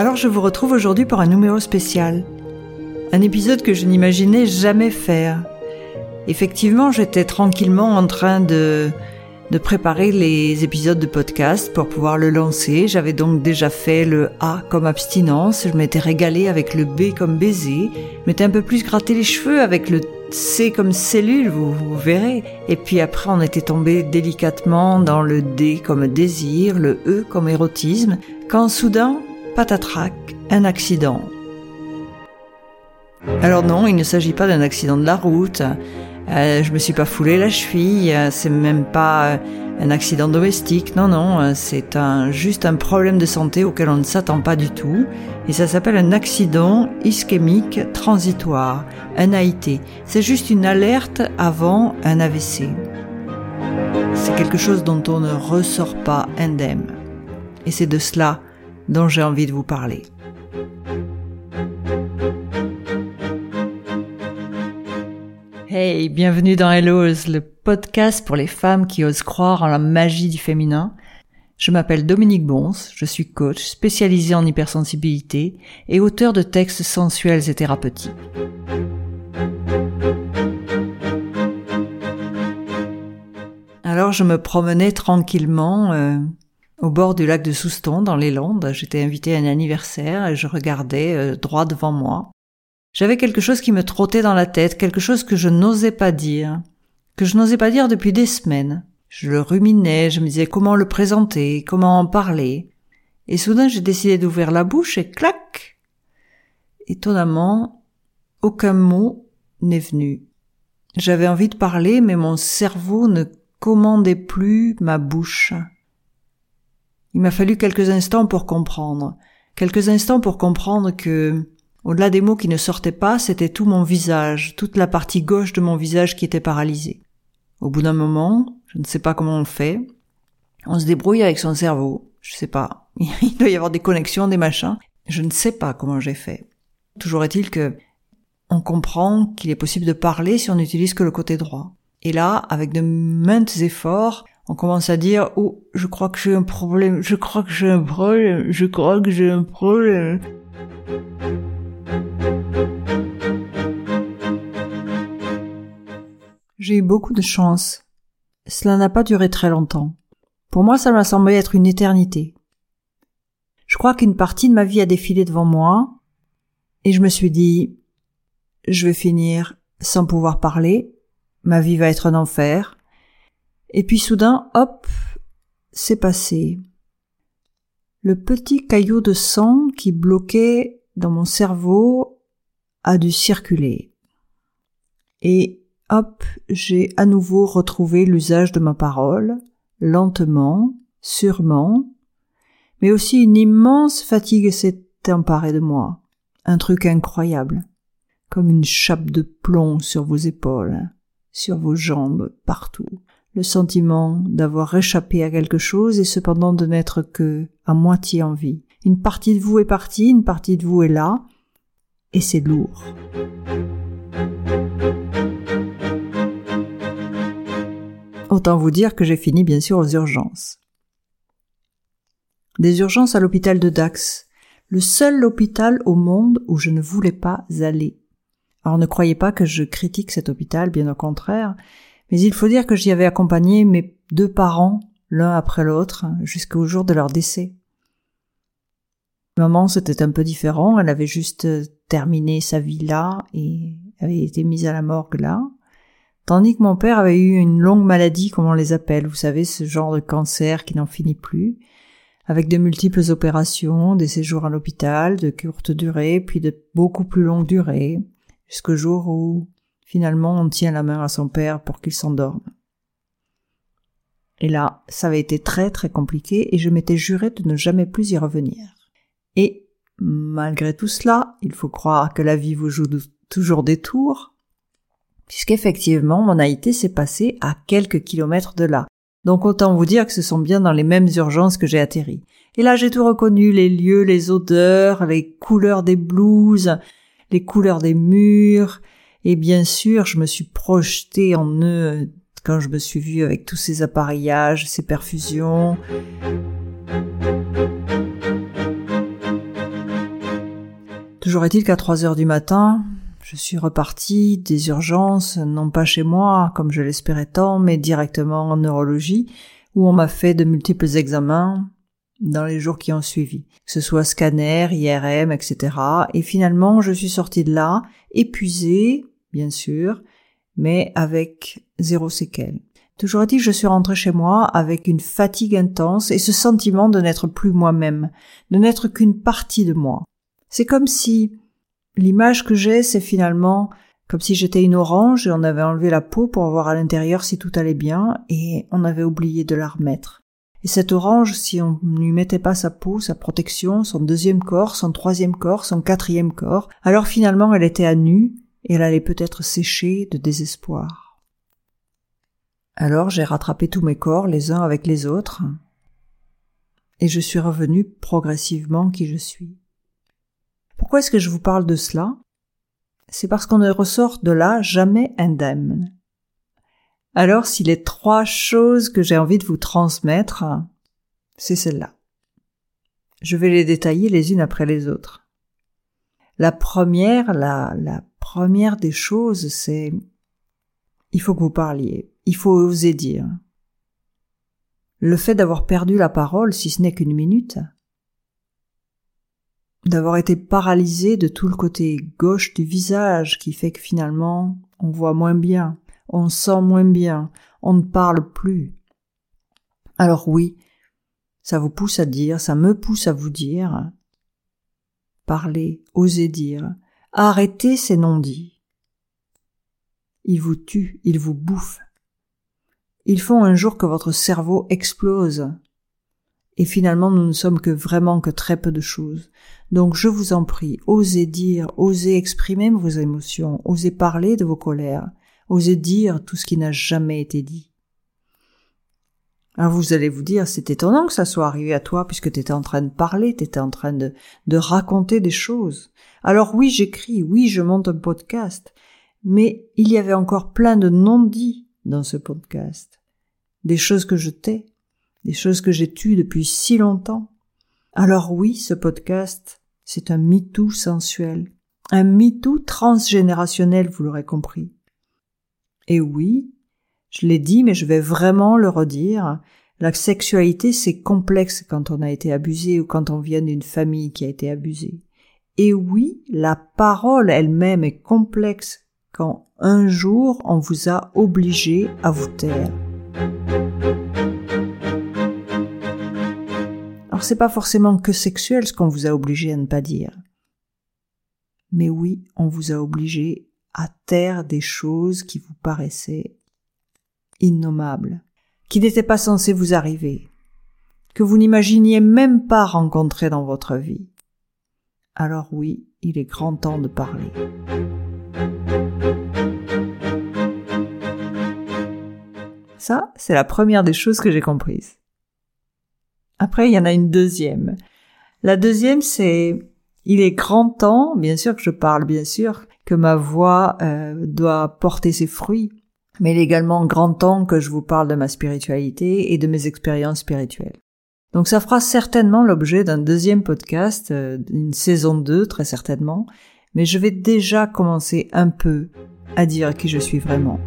Alors je vous retrouve aujourd'hui pour un numéro spécial. Un épisode que je n'imaginais jamais faire. Effectivement, j'étais tranquillement en train de de préparer les épisodes de podcast pour pouvoir le lancer. J'avais donc déjà fait le A comme abstinence, je m'étais régalé avec le B comme baiser, je m'étais un peu plus gratté les cheveux avec le C comme cellule, vous, vous verrez. Et puis après, on était tombé délicatement dans le D comme désir, le E comme érotisme, quand soudain, patatrac, un accident. Alors non, il ne s'agit pas d'un accident de la route, euh, je me suis pas foulé la cheville, euh, c'est même pas euh, un accident domestique, non, non, c'est un, juste un problème de santé auquel on ne s'attend pas du tout, et ça s'appelle un accident ischémique transitoire, un AIT. C'est juste une alerte avant un AVC. C'est quelque chose dont on ne ressort pas indemne. Et c'est de cela dont j'ai envie de vous parler. Hey, bienvenue dans Hello's, le podcast pour les femmes qui osent croire en la magie du féminin. Je m'appelle Dominique Bons, je suis coach spécialisé en hypersensibilité et auteur de textes sensuels et thérapeutiques. Alors je me promenais tranquillement euh, au bord du lac de Souston dans les Landes. J'étais invitée à un anniversaire et je regardais euh, droit devant moi. J'avais quelque chose qui me trottait dans la tête, quelque chose que je n'osais pas dire, que je n'osais pas dire depuis des semaines. Je le ruminais, je me disais comment le présenter, comment en parler. Et soudain j'ai décidé d'ouvrir la bouche et clac Étonnamment, aucun mot n'est venu. J'avais envie de parler, mais mon cerveau ne commandait plus ma bouche. Il m'a fallu quelques instants pour comprendre. Quelques instants pour comprendre que au-delà des mots qui ne sortaient pas, c'était tout mon visage, toute la partie gauche de mon visage qui était paralysée. Au bout d'un moment, je ne sais pas comment on fait, on se débrouille avec son cerveau, je sais pas. Il doit y avoir des connexions, des machins. Je ne sais pas comment j'ai fait. Toujours est-il que on comprend qu'il est possible de parler si on n'utilise que le côté droit. Et là, avec de maintes efforts, on commence à dire oh je crois que j'ai un problème je crois que j'ai un problème je crois que j'ai un problème j'ai eu beaucoup de chance. Cela n'a pas duré très longtemps. Pour moi, ça m'a semblé être une éternité. Je crois qu'une partie de ma vie a défilé devant moi, et je me suis dit, je vais finir sans pouvoir parler, ma vie va être un enfer. Et puis soudain, hop, c'est passé. Le petit caillot de sang qui bloquait dans mon cerveau a dû circuler. Et hop, j'ai à nouveau retrouvé l'usage de ma parole, lentement, sûrement, mais aussi une immense fatigue s'est emparée de moi, un truc incroyable, comme une chape de plomb sur vos épaules, sur vos jambes, partout, le sentiment d'avoir échappé à quelque chose et cependant de n'être que à moitié en vie. Une partie de vous est partie, une partie de vous est là, et c'est lourd. Autant vous dire que j'ai fini bien sûr aux urgences. Des urgences à l'hôpital de Dax, le seul hôpital au monde où je ne voulais pas aller. Alors ne croyez pas que je critique cet hôpital, bien au contraire, mais il faut dire que j'y avais accompagné mes deux parents, l'un après l'autre, jusqu'au jour de leur décès. Maman, c'était un peu différent, elle avait juste terminé sa vie là et avait été mise à la morgue là tandis que mon père avait eu une longue maladie, comme on les appelle, vous savez, ce genre de cancer qui n'en finit plus, avec de multiples opérations, des séjours à l'hôpital, de courte durée, puis de beaucoup plus longue durée, jusqu'au jour où finalement on tient la main à son père pour qu'il s'endorme. Et là, ça avait été très très compliqué et je m'étais juré de ne jamais plus y revenir. Et malgré tout cela, il faut croire que la vie vous joue toujours des tours, puisqu'effectivement mon AIT s'est passé à quelques kilomètres de là. Donc autant vous dire que ce sont bien dans les mêmes urgences que j'ai atterri. Et là j'ai tout reconnu, les lieux, les odeurs, les couleurs des blouses, les couleurs des murs, et bien sûr je me suis projeté en eux quand je me suis vue avec tous ces appareillages, ces perfusions. Toujours est-il qu'à trois heures du matin, je suis repartie des urgences, non pas chez moi, comme je l'espérais tant, mais directement en neurologie, où on m'a fait de multiples examens dans les jours qui ont suivi, que ce soit scanner, IRM, etc. Et finalement, je suis sortie de là, épuisée, bien sûr, mais avec zéro séquelle. Toujours que je suis rentrée chez moi avec une fatigue intense et ce sentiment de n'être plus moi-même, de n'être qu'une partie de moi. C'est comme si l'image que j'ai, c'est finalement comme si j'étais une orange et on avait enlevé la peau pour voir à l'intérieur si tout allait bien et on avait oublié de la remettre. Et cette orange, si on ne lui mettait pas sa peau, sa protection, son deuxième corps, son troisième corps, son quatrième corps, alors finalement elle était à nu elle allait peut-être sécher de désespoir. Alors j'ai rattrapé tous mes corps les uns avec les autres et je suis revenu progressivement qui je suis. Pourquoi est-ce que je vous parle de cela? C'est parce qu'on ne ressort de là jamais indemne. Alors si les trois choses que j'ai envie de vous transmettre, c'est celle-là. Je vais les détailler les unes après les autres. La première, la, la première des choses, c'est il faut que vous parliez, il faut oser dire. Le fait d'avoir perdu la parole, si ce n'est qu'une minute, d'avoir été paralysé de tout le côté gauche du visage qui fait que finalement on voit moins bien, on sent moins bien, on ne parle plus. Alors oui, ça vous pousse à dire, ça me pousse à vous dire, parlez, osez dire, arrêtez ces non-dits. Ils vous tuent, ils vous bouffent. Ils font un jour que votre cerveau explose. Et finalement, nous ne sommes que vraiment que très peu de choses. Donc, je vous en prie, osez dire, osez exprimer vos émotions, osez parler de vos colères, osez dire tout ce qui n'a jamais été dit. Alors vous allez vous dire, c'est étonnant que ça soit arrivé à toi puisque tu étais en train de parler, tu étais en train de, de raconter des choses. Alors oui, j'écris, oui, je monte un podcast, mais il y avait encore plein de non-dits dans ce podcast. Des choses que je tais, des choses que j'ai tues depuis si longtemps. Alors oui, ce podcast, c'est un MeToo sensuel, un MeToo transgénérationnel, vous l'aurez compris. Et oui, je l'ai dit, mais je vais vraiment le redire, la sexualité c'est complexe quand on a été abusé ou quand on vient d'une famille qui a été abusée. Et oui, la parole elle-même est complexe quand un jour on vous a obligé à vous taire. Alors c'est pas forcément que sexuel ce qu'on vous a obligé à ne pas dire. Mais oui, on vous a obligé à taire des choses qui vous paraissaient innommables, qui n'étaient pas censées vous arriver, que vous n'imaginiez même pas rencontrer dans votre vie. Alors oui, il est grand temps de parler. Ça, c'est la première des choses que j'ai comprises. Après, il y en a une deuxième. La deuxième, c'est il est grand temps, bien sûr que je parle, bien sûr, que ma voix euh, doit porter ses fruits, mais il est également grand temps que je vous parle de ma spiritualité et de mes expériences spirituelles. Donc ça fera certainement l'objet d'un deuxième podcast, euh, d'une saison 2 très certainement, mais je vais déjà commencer un peu à dire qui je suis vraiment.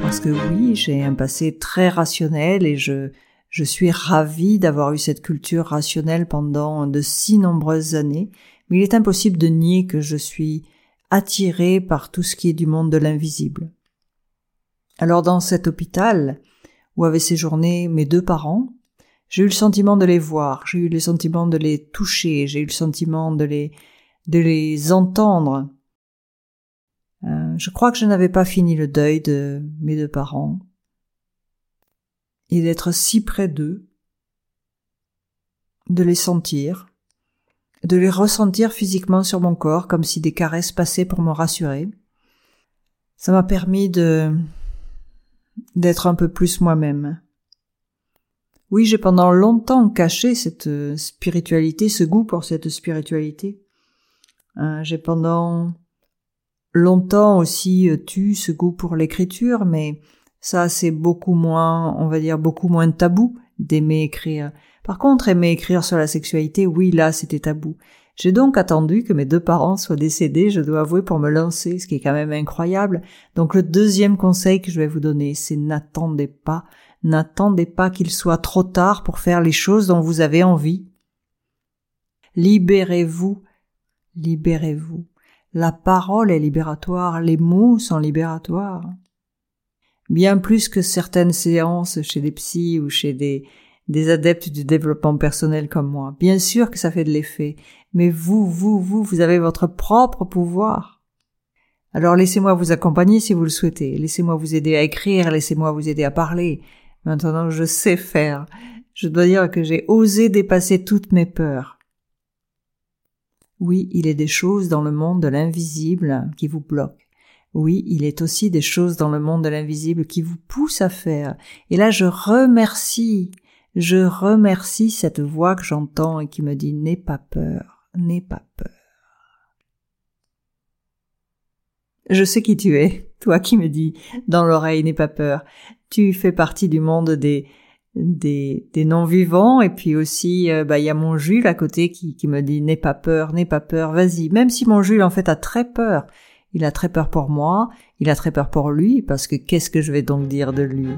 Parce que oui, j'ai un passé très rationnel et je, je suis ravie d'avoir eu cette culture rationnelle pendant de si nombreuses années, mais il est impossible de nier que je suis attirée par tout ce qui est du monde de l'invisible. Alors dans cet hôpital, où avaient séjourné mes deux parents, j'ai eu le sentiment de les voir, j'ai eu le sentiment de les toucher, j'ai eu le sentiment de les, de les entendre. Euh, je crois que je n'avais pas fini le deuil de mes deux parents et d'être si près d'eux, de les sentir, de les ressentir physiquement sur mon corps comme si des caresses passaient pour me rassurer. Ça m'a permis de d'être un peu plus moi-même. Oui, j'ai pendant longtemps caché cette spiritualité, ce goût pour cette spiritualité. Euh, j'ai pendant longtemps aussi euh, tu ce goût pour l'écriture, mais ça c'est beaucoup moins, on va dire beaucoup moins tabou d'aimer écrire. Par contre, aimer écrire sur la sexualité, oui, là, c'était tabou. J'ai donc attendu que mes deux parents soient décédés, je dois avouer, pour me lancer, ce qui est quand même incroyable. Donc le deuxième conseil que je vais vous donner, c'est n'attendez pas, n'attendez pas qu'il soit trop tard pour faire les choses dont vous avez envie. Libérez-vous, libérez-vous. La parole est libératoire, les mots sont libératoires. Bien plus que certaines séances chez des psys ou chez des, adeptes du développement personnel comme moi. Bien sûr que ça fait de l'effet, mais vous, vous, vous, vous avez votre propre pouvoir. Alors laissez-moi vous accompagner si vous le souhaitez, laissez-moi vous aider à écrire, laissez-moi vous aider à parler. Maintenant je sais faire. Je dois dire que j'ai osé dépasser toutes mes peurs. Oui, il est des choses dans le monde de l'invisible qui vous bloquent. Oui, il est aussi des choses dans le monde de l'invisible qui vous poussent à faire. Et là, je remercie, je remercie cette voix que j'entends et qui me dit n'aie pas peur, n'aie pas peur. Je sais qui tu es, toi qui me dis dans l'oreille n'aie pas peur. Tu fais partie du monde des, des, des non-vivants et puis aussi euh, bah il y a mon Jules à côté qui, qui me dit n'aie pas peur, n'aie pas peur, vas-y. Même si mon Jules en fait a très peur, il a très peur pour moi, il a très peur pour lui parce que qu'est-ce que je vais donc dire de lui?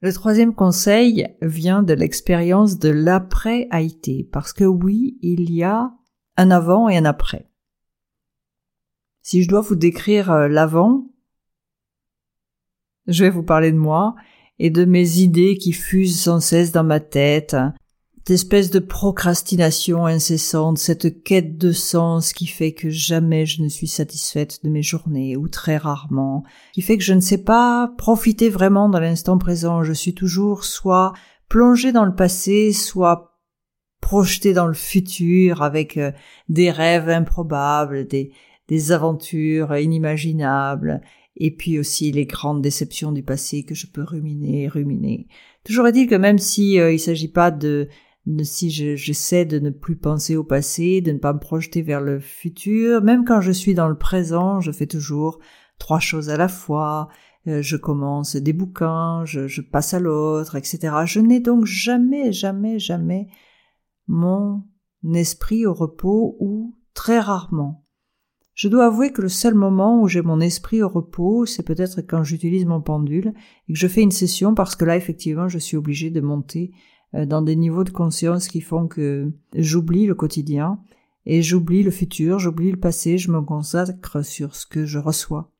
Le troisième conseil vient de l'expérience de l'après Haïti parce que oui, il y a un avant et un après. Si je dois vous décrire euh, l'avant, je vais vous parler de moi et de mes idées qui fusent sans cesse dans ma tête, d'espèce de procrastination incessante, cette quête de sens qui fait que jamais je ne suis satisfaite de mes journées, ou très rarement, qui fait que je ne sais pas profiter vraiment dans l'instant présent, je suis toujours soit plongée dans le passé, soit projetée dans le futur avec euh, des rêves improbables, des, des aventures inimaginables, et puis aussi les grandes déceptions du passé que je peux ruminer, ruminer. Toujours est-il que même si euh, il s'agit pas de, si j'essaie de ne plus penser au passé, de ne pas me projeter vers le futur, même quand je suis dans le présent, je fais toujours trois choses à la fois. Euh, je commence des bouquins, je, je passe à l'autre, etc. Je n'ai donc jamais, jamais, jamais mon esprit au repos ou très rarement. Je dois avouer que le seul moment où j'ai mon esprit au repos, c'est peut-être quand j'utilise mon pendule et que je fais une session parce que là, effectivement, je suis obligée de monter dans des niveaux de conscience qui font que j'oublie le quotidien et j'oublie le futur, j'oublie le passé, je me consacre sur ce que je reçois.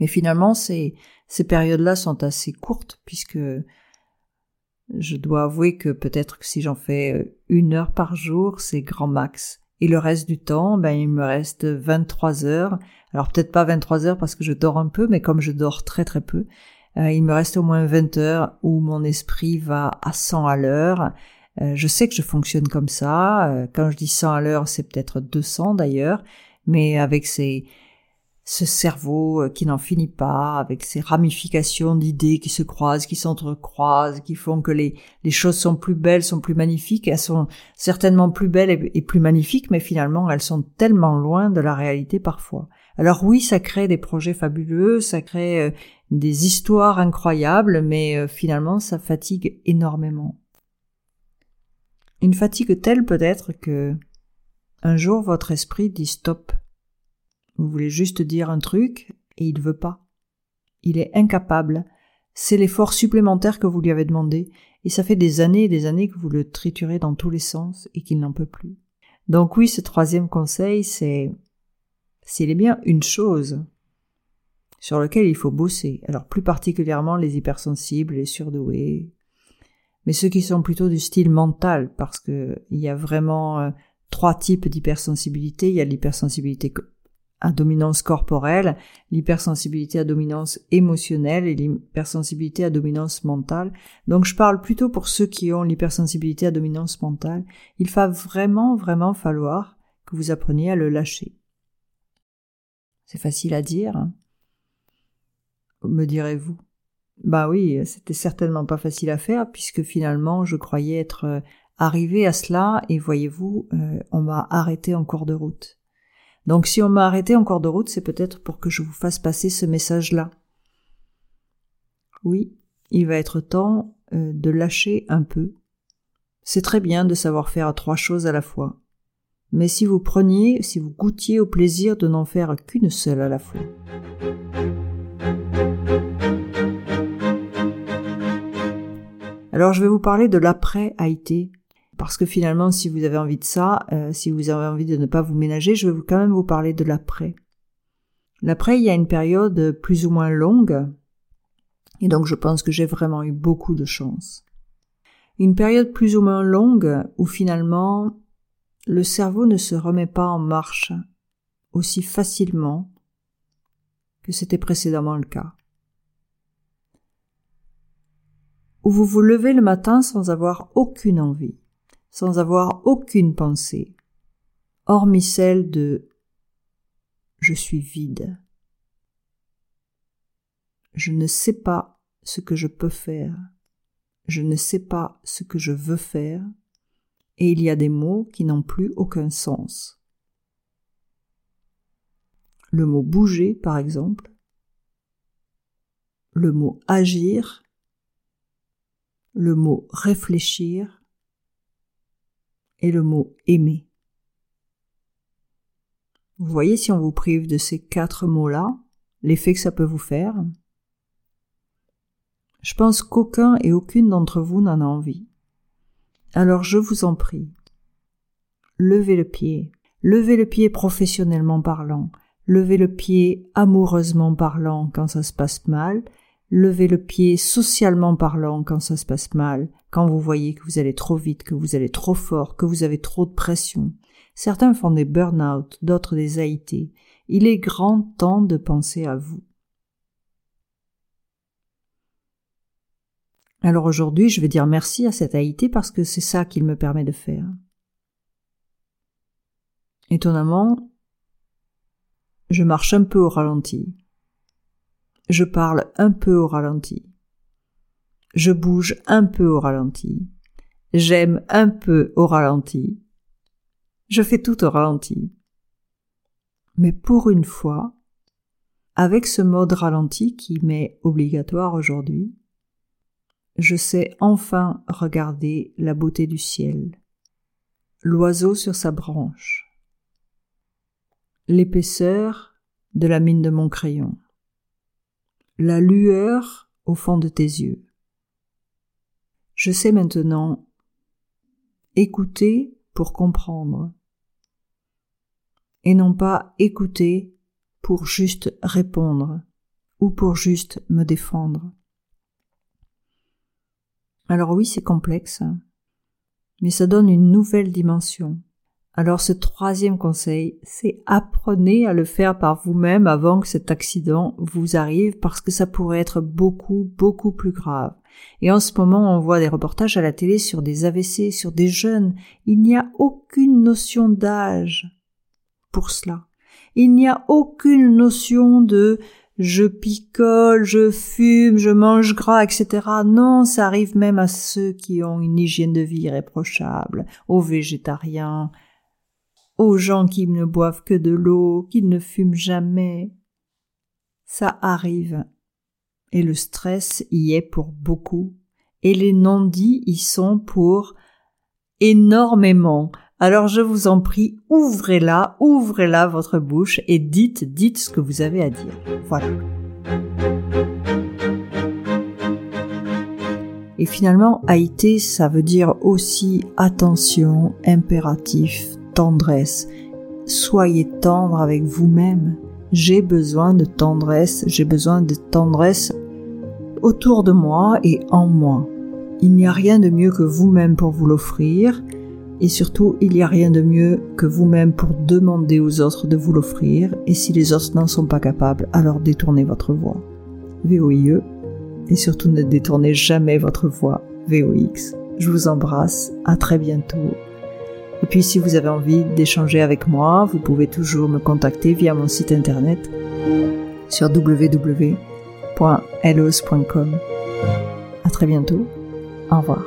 Mais finalement, ces, ces périodes-là sont assez courtes puisque je dois avouer que peut-être que si j'en fais euh, une heure par jour, c'est grand max. Et le reste du temps, ben, il me reste 23 heures. Alors peut-être pas 23 heures parce que je dors un peu, mais comme je dors très très peu, euh, il me reste au moins 20 heures où mon esprit va à 100 à l'heure. Euh, je sais que je fonctionne comme ça. Euh, quand je dis 100 à l'heure, c'est peut-être 200 d'ailleurs, mais avec ces, ce cerveau euh, qui n'en finit pas, avec ces ramifications d'idées qui se croisent, qui s'entrecroisent, qui font que les, les choses sont plus belles, sont plus magnifiques, elles sont certainement plus belles et, plus magnifiques, mais finalement elles sont tellement loin de la réalité parfois. Alors oui, ça crée des projets fabuleux, ça crée euh, des histoires incroyables, mais euh, finalement ça fatigue énormément. Une fatigue telle peut-être que un jour votre esprit dit stop, vous voulez juste dire un truc et il veut pas. Il est incapable. C'est l'effort supplémentaire que vous lui avez demandé et ça fait des années et des années que vous le triturez dans tous les sens et qu'il n'en peut plus. Donc oui, ce troisième conseil, c'est s'il est bien une chose sur laquelle il faut bosser, alors plus particulièrement les hypersensibles, les surdoués, mais ceux qui sont plutôt du style mental, parce que il y a vraiment euh, trois types d'hypersensibilité. Il y a l'hypersensibilité à dominance corporelle, l'hypersensibilité à dominance émotionnelle et l'hypersensibilité à dominance mentale. Donc je parle plutôt pour ceux qui ont l'hypersensibilité à dominance mentale. Il va vraiment, vraiment falloir que vous appreniez à le lâcher. C'est facile à dire, me direz-vous? Bah oui, c'était certainement pas facile à faire puisque finalement je croyais être euh, arrivé à cela et voyez-vous, euh, on m'a arrêté en cours de route. Donc si on m'a arrêté en cours de route, c'est peut-être pour que je vous fasse passer ce message-là. Oui, il va être temps euh, de lâcher un peu. C'est très bien de savoir faire trois choses à la fois. Mais si vous preniez, si vous goûtiez au plaisir de n'en faire qu'une seule à la fois. Alors je vais vous parler de l'après Haïti, parce que finalement si vous avez envie de ça, euh, si vous avez envie de ne pas vous ménager, je vais quand même vous parler de l'après. L'après, il y a une période plus ou moins longue, et donc je pense que j'ai vraiment eu beaucoup de chance. Une période plus ou moins longue où finalement le cerveau ne se remet pas en marche aussi facilement que c'était précédemment le cas. où vous vous levez le matin sans avoir aucune envie, sans avoir aucune pensée, hormis celle de je suis vide. Je ne sais pas ce que je peux faire, je ne sais pas ce que je veux faire, et il y a des mots qui n'ont plus aucun sens. Le mot bouger, par exemple, le mot agir, le mot réfléchir et le mot aimer. Vous voyez si on vous prive de ces quatre mots-là, l'effet que ça peut vous faire. Je pense qu'aucun et aucune d'entre vous n'en a envie. Alors je vous en prie, levez le pied, levez le pied professionnellement parlant, levez le pied amoureusement parlant quand ça se passe mal, Levez le pied socialement parlant quand ça se passe mal, quand vous voyez que vous allez trop vite, que vous allez trop fort, que vous avez trop de pression. Certains font des burn-out, d'autres des AIT. Il est grand temps de penser à vous. Alors aujourd'hui, je vais dire merci à cette AIT parce que c'est ça qu'il me permet de faire. Étonnamment, je marche un peu au ralenti je parle un peu au ralenti. Je bouge un peu au ralenti. J'aime un peu au ralenti. Je fais tout au ralenti. Mais pour une fois, avec ce mode ralenti qui m'est obligatoire aujourd'hui, je sais enfin regarder la beauté du ciel, l'oiseau sur sa branche, l'épaisseur de la mine de mon crayon la lueur au fond de tes yeux. Je sais maintenant écouter pour comprendre et non pas écouter pour juste répondre ou pour juste me défendre. Alors oui, c'est complexe, mais ça donne une nouvelle dimension. Alors ce troisième conseil, c'est apprenez à le faire par vous-même avant que cet accident vous arrive parce que ça pourrait être beaucoup, beaucoup plus grave. Et en ce moment, on voit des reportages à la télé sur des AVC, sur des jeunes. Il n'y a aucune notion d'âge pour cela. Il n'y a aucune notion de je picole, je fume, je mange gras, etc. Non, ça arrive même à ceux qui ont une hygiène de vie irréprochable, aux végétariens, aux gens qui ne boivent que de l'eau, qui ne fument jamais. Ça arrive. Et le stress y est pour beaucoup. Et les non-dits y sont pour énormément. Alors je vous en prie, ouvrez-la, ouvrez-la votre bouche et dites, dites ce que vous avez à dire. Voilà. Et finalement, Haïté, ça veut dire aussi attention, impératif, tendresse. Soyez tendre avec vous-même. J'ai besoin de tendresse, j'ai besoin de tendresse autour de moi et en moi. Il n'y a rien de mieux que vous-même pour vous l'offrir, et surtout il n'y a rien de mieux que vous-même pour demander aux autres de vous l'offrir, et si les autres n'en sont pas capables, alors détournez votre voix. VOIE, et surtout ne détournez jamais votre voix. VOX. Je vous embrasse, à très bientôt et puis si vous avez envie d'échanger avec moi, vous pouvez toujours me contacter via mon site internet sur www.elos.com. À très bientôt. Au revoir.